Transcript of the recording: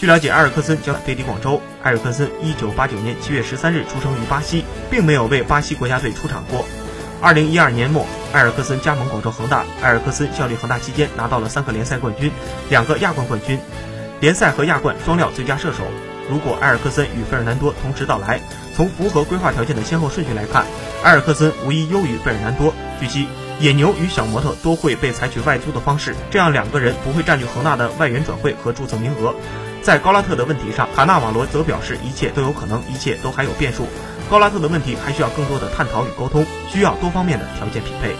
据了解，埃尔克森将飞抵广州。埃尔克森一九八九年七月十三日出生于巴西，并没有为巴西国家队出场过。二零一二年末，埃尔克森加盟广州恒大。埃尔克森效力恒大期间，拿到了三个联赛冠军，两个亚冠冠军，联赛和亚冠双料最佳射手。如果埃尔克森与费尔南多同时到来，从符合规划条件的先后顺序来看，埃尔克森无疑优于费尔南多。据悉，野牛与小模特都会被采取外租的方式，这样两个人不会占据恒大的外援转会和注册名额。在高拉特的问题上，卡纳瓦罗则表示一切都有可能，一切都还有变数。高拉特的问题还需要更多的探讨与沟通，需要多方面的条件匹配。